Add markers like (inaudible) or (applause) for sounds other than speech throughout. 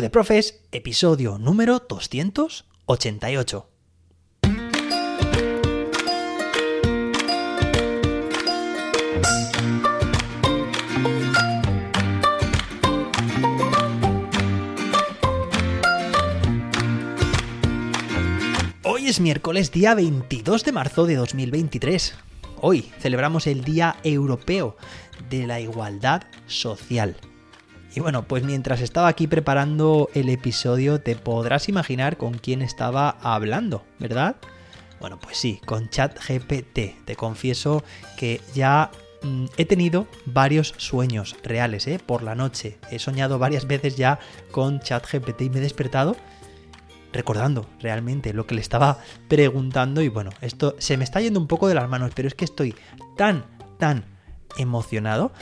De Profes, episodio número 288. Hoy es miércoles día 22 de marzo de 2023. Hoy celebramos el Día Europeo de la Igualdad Social. Y bueno, pues mientras estaba aquí preparando el episodio te podrás imaginar con quién estaba hablando, ¿verdad? Bueno, pues sí, con ChatGPT. Te confieso que ya mm, he tenido varios sueños reales, ¿eh? Por la noche. He soñado varias veces ya con ChatGPT y me he despertado recordando realmente lo que le estaba preguntando y bueno, esto se me está yendo un poco de las manos, pero es que estoy tan, tan emocionado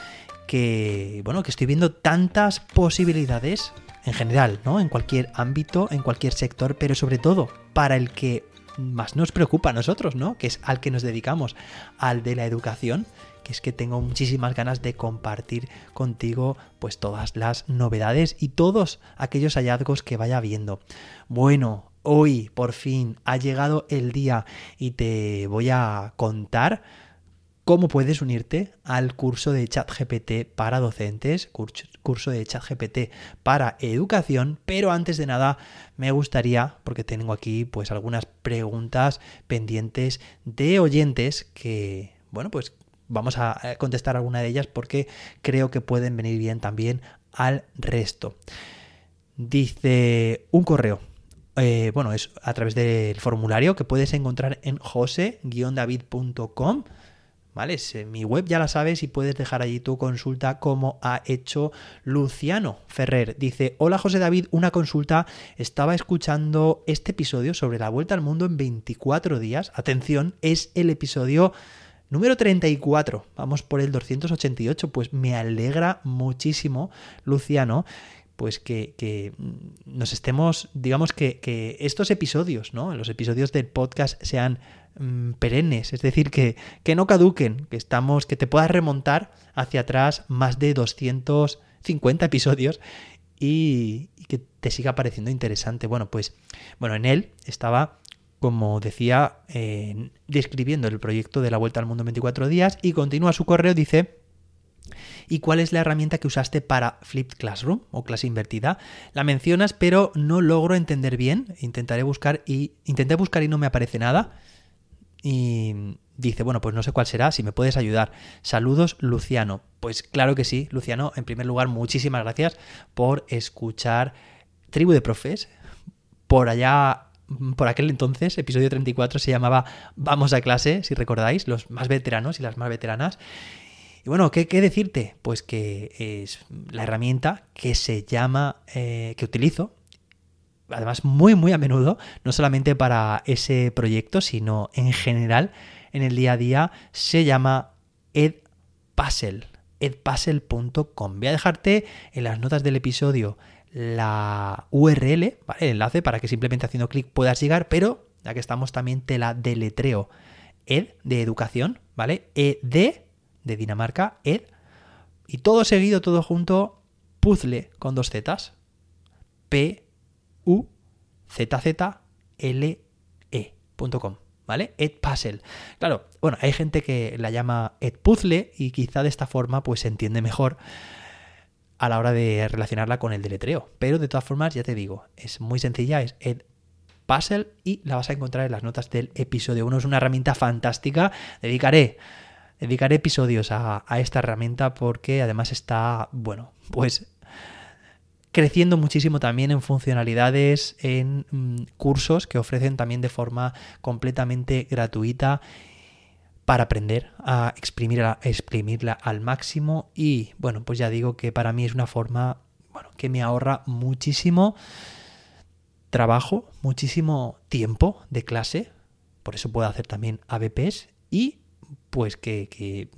que, bueno, que estoy viendo tantas posibilidades en general, ¿no? En cualquier ámbito, en cualquier sector, pero sobre todo para el que más nos preocupa a nosotros, ¿no? Que es al que nos dedicamos, al de la educación, que es que tengo muchísimas ganas de compartir contigo pues todas las novedades y todos aquellos hallazgos que vaya viendo. Bueno, hoy por fin ha llegado el día y te voy a contar cómo puedes unirte al curso de ChatGPT para docentes, curso de ChatGPT para educación, pero antes de nada me gustaría, porque tengo aquí pues algunas preguntas pendientes de oyentes que, bueno, pues vamos a contestar alguna de ellas porque creo que pueden venir bien también al resto. Dice un correo. Eh, bueno, es a través del formulario que puedes encontrar en jose-david.com ¿Vale? mi web ya la sabes y puedes dejar allí tu consulta como ha hecho Luciano Ferrer. Dice, hola José David, una consulta. Estaba escuchando este episodio sobre la vuelta al mundo en 24 días. Atención, es el episodio número 34. Vamos por el 288. Pues me alegra muchísimo, Luciano, pues que, nos estemos, digamos que, que, estos episodios, ¿no? Los episodios del podcast sean mm, perennes, es decir, que, que no caduquen, que estamos, que te puedas remontar hacia atrás más de 250 episodios y, que te siga pareciendo interesante. Bueno, pues, bueno, en él estaba como decía, describiendo el proyecto de la Vuelta al Mundo en 24 días y continúa su correo, dice, ¿Y cuál es la herramienta que usaste para Flipped Classroom o clase invertida? La mencionas, pero no logro entender bien. Intentaré buscar y intenté buscar y no me aparece nada. Y dice, bueno, pues no sé cuál será, si me puedes ayudar. Saludos, Luciano. Pues claro que sí, Luciano. En primer lugar, muchísimas gracias por escuchar Tribu de Profes. Por allá por aquel entonces, episodio 34, se llamaba Vamos a clase, si recordáis, los más veteranos y las más veteranas. Y bueno, ¿qué, decirte? Pues que es la herramienta que se llama, eh, que utilizo, además muy, muy a menudo, no solamente para ese proyecto, sino en general en el día a día, se llama Edpuzzle, edpuzzle.com. Voy a dejarte en las notas del episodio la URL, el enlace para que simplemente haciendo clic puedas llegar, pero ya que estamos también te la deletreo. Ed de educación, ¿vale? Ed de Dinamarca, Ed, y todo seguido, todo junto, puzzle con dos zetas, P, U, Z, Z, L, E.com. ¿Vale? Edpuzzle. Claro, bueno, hay gente que la llama Edpuzzle y quizá de esta forma pues se entiende mejor a la hora de relacionarla con el deletreo. Pero de todas formas, ya te digo, es muy sencilla, es Edpuzzle y la vas a encontrar en las notas del episodio 1. Es una herramienta fantástica. Dedicaré dedicaré episodios a, esta herramienta porque además está, bueno, pues creciendo muchísimo también en funcionalidades, en mm, cursos que ofrecen también de forma completamente gratuita para aprender a exprimirla, al máximo. Y bueno, pues ya digo que para mí es una forma bueno, que me ahorra muchísimo trabajo, muchísimo tiempo de clase, por eso puedo hacer también ABPs y pues que,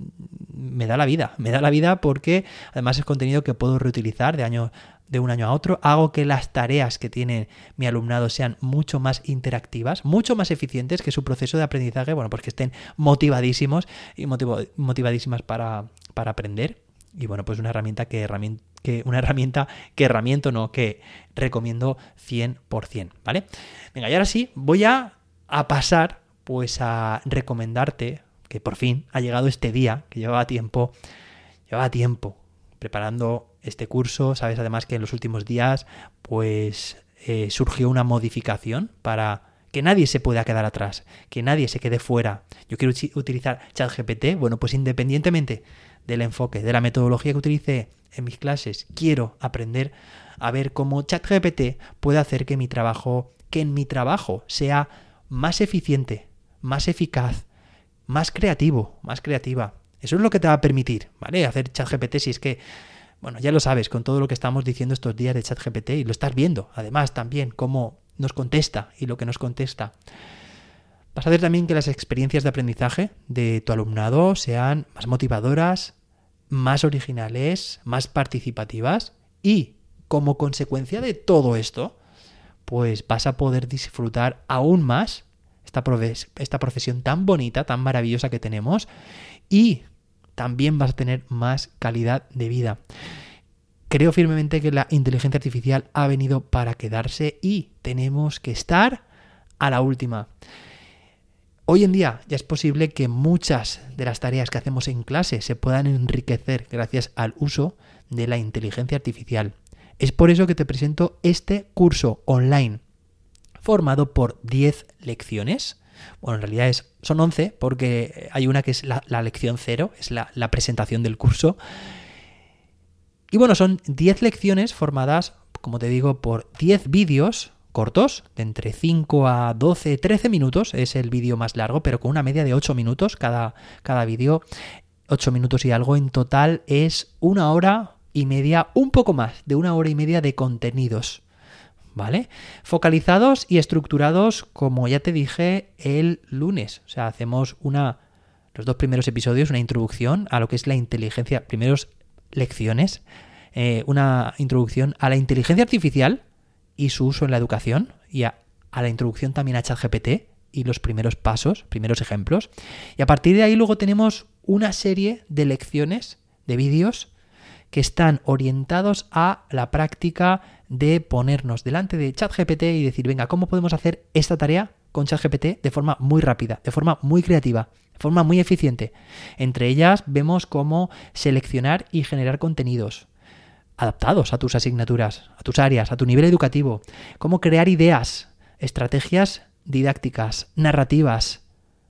me da la vida, me da la vida porque además es contenido que puedo reutilizar de año de un año a otro, hago que las tareas que tiene mi alumnado sean mucho más interactivas, mucho más eficientes, que su proceso de aprendizaje, bueno, pues que estén motivadísimos y motivadísimas para, para aprender. Y bueno, pues una herramienta que, que una herramienta que herramienta no, que recomiendo 100%, ¿vale? Venga, y ahora sí, voy a, a pasar pues a recomendarte que por fin ha llegado este día, que llevaba tiempo, llevaba tiempo preparando este curso, sabes además que en los últimos días pues eh, surgió una modificación para que nadie se pueda quedar atrás, que nadie se quede fuera. Yo quiero utilizar ChatGPT, bueno, pues independientemente del enfoque, de la metodología que utilice en mis clases, quiero aprender a ver cómo ChatGPT puede hacer que mi trabajo, que en mi trabajo sea más eficiente, más eficaz, más creativo, más creativa. Eso es lo que te va a permitir, ¿vale? Hacer ChatGPT si es que bueno, ya lo sabes con todo lo que estamos diciendo estos días de ChatGPT y lo estás viendo, además también cómo nos contesta y lo que nos contesta. Vas a hacer también que las experiencias de aprendizaje de tu alumnado sean más motivadoras, más originales, más participativas y como consecuencia de todo esto, pues vas a poder disfrutar aún más esta, esta profesión tan bonita, tan maravillosa que tenemos y también vas a tener más calidad de vida. Creo firmemente que la inteligencia artificial ha venido para quedarse y tenemos que estar a la última. Hoy en día ya es posible que muchas de las tareas que hacemos en clase se puedan enriquecer gracias al uso de la inteligencia artificial. Es por eso que te presento este curso online formado por 10 lecciones bueno, en realidad es, son 11 porque hay una que es la, lección cero, es la, la, presentación del curso. Y bueno, son 10 lecciones formadas, como te digo, por 10 vídeos cortos, de entre 5 a 12, 13 minutos, es el vídeo más largo, pero con una media de 8 minutos cada, cada vídeo. 8 minutos y algo en total es una hora y media, un poco más de una hora y media de contenidos. ¿Vale? Focalizados y estructurados, como ya te dije, el lunes. O sea, hacemos una, los dos primeros episodios, una introducción a lo que es la inteligencia, primeros lecciones, eh, una introducción a la inteligencia artificial y su uso en la educación y a, a la introducción también a ChatGPT y los primeros pasos, primeros ejemplos. Y a partir de ahí luego tenemos una serie de lecciones, de vídeos, que están orientados a la práctica de ponernos delante de ChatGPT y decir, venga, ¿cómo podemos hacer esta tarea con ChatGPT de forma muy rápida, de forma muy creativa, de forma muy eficiente? Entre ellas vemos cómo seleccionar y generar contenidos adaptados a tus asignaturas, a tus áreas, a tu nivel educativo, cómo crear ideas, estrategias didácticas, narrativas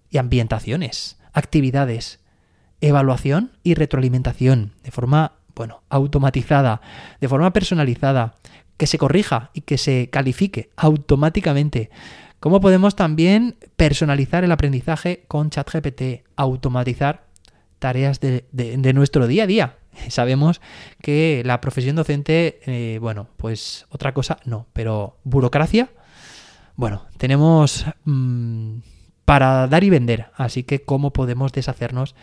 y ambientaciones, actividades, evaluación y retroalimentación de forma, bueno, automatizada, de forma personalizada, que se corrija y que se califique automáticamente. ¿Cómo podemos también personalizar el aprendizaje con ChatGPT? Automatizar tareas de, nuestro día a día. (laughs) Sabemos que la profesión docente, eh, bueno, pues otra cosa no, pero burocracia, bueno, tenemos mm, para dar y vender, así que cómo podemos deshacernos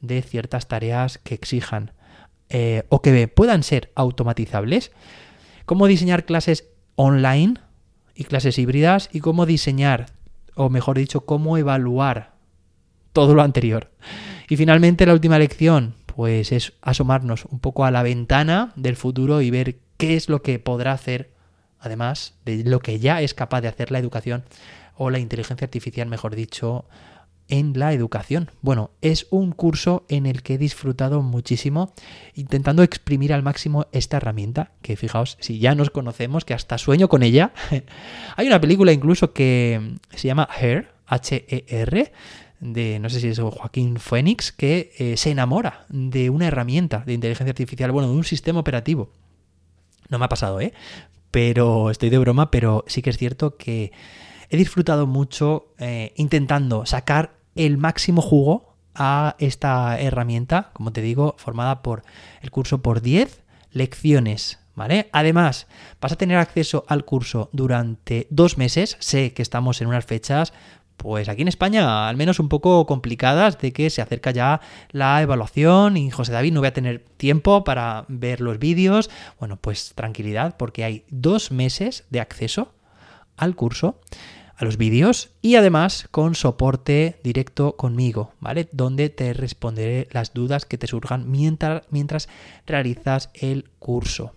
de ciertas tareas que exijan eh, o que puedan ser automatizables cómo diseñar clases online y clases híbridas y cómo diseñar, o mejor dicho, cómo evaluar todo lo anterior. Y finalmente la última lección, pues es asomarnos un poco a la ventana del futuro y ver qué es lo que podrá hacer, además de lo que ya es capaz de hacer la educación o la inteligencia artificial, mejor dicho, en la educación. Bueno, es un curso en el que he disfrutado muchísimo intentando exprimir al máximo esta herramienta, que fijaos, si ya nos conocemos, que hasta sueño con ella. (laughs) Hay una película incluso que se llama Her, H-E-R, de no sé si es Joaquín Phoenix, que eh, se enamora de una herramienta de inteligencia artificial, bueno, de un sistema operativo. No me ha pasado, ¿eh? Pero estoy de broma, pero sí que es cierto que he disfrutado mucho eh, intentando sacar el máximo jugo a esta herramienta, como te digo, formada por el curso por 10 lecciones. ¿Vale? Además, vas a tener acceso al curso durante dos meses. Sé que estamos en unas fechas, pues aquí en España, al menos un poco complicadas, de que se acerca ya la evaluación y José David no voy a tener tiempo para ver los vídeos. Bueno, pues tranquilidad, porque hay dos meses de acceso al curso a los vídeos y además con soporte directo conmigo, ¿vale? Donde te responderé las dudas que te surjan mientras, mientras realizas el curso.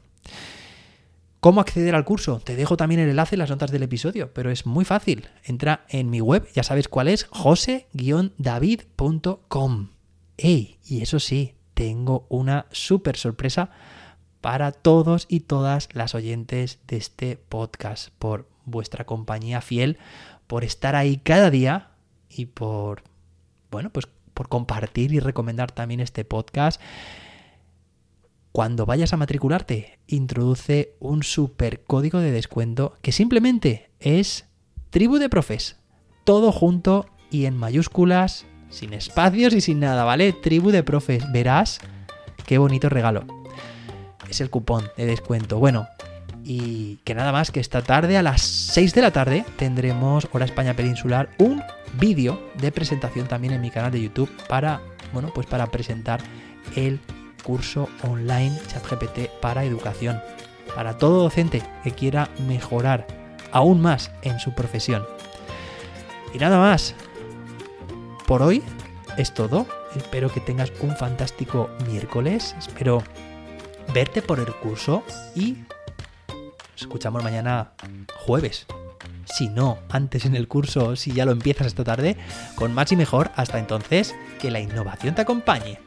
¿Cómo acceder al curso? Te dejo también el enlace en las notas del episodio, pero es muy fácil. Entra en mi web, ya sabes cuál es, jose-david.com. ¡Ey! Y eso sí, tengo una súper sorpresa para todos y todas las oyentes de este podcast, por vuestra compañía fiel, por estar ahí cada día y por, bueno, pues por compartir y recomendar también este podcast cuando vayas a matricularte, introduce un super código de descuento que simplemente es tribu de profes. Todo junto y en mayúsculas, sin espacios y sin nada, ¿vale? Tribu de profes. Verás qué bonito regalo. Es el cupón de descuento. Bueno, y que nada más que esta tarde a las 6 de la tarde tendremos Hora España Peninsular un vídeo de presentación también en mi canal de YouTube para, bueno, pues para presentar el curso online ChatGPT para educación, para todo docente que quiera mejorar aún más en su profesión. Y nada más. Por hoy es todo. Espero que tengas un fantástico miércoles. Espero verte por el curso y escuchamos mañana jueves. Si no, antes en el curso, si ya lo empiezas esta tarde, con más y mejor. Hasta entonces, que la innovación te acompañe.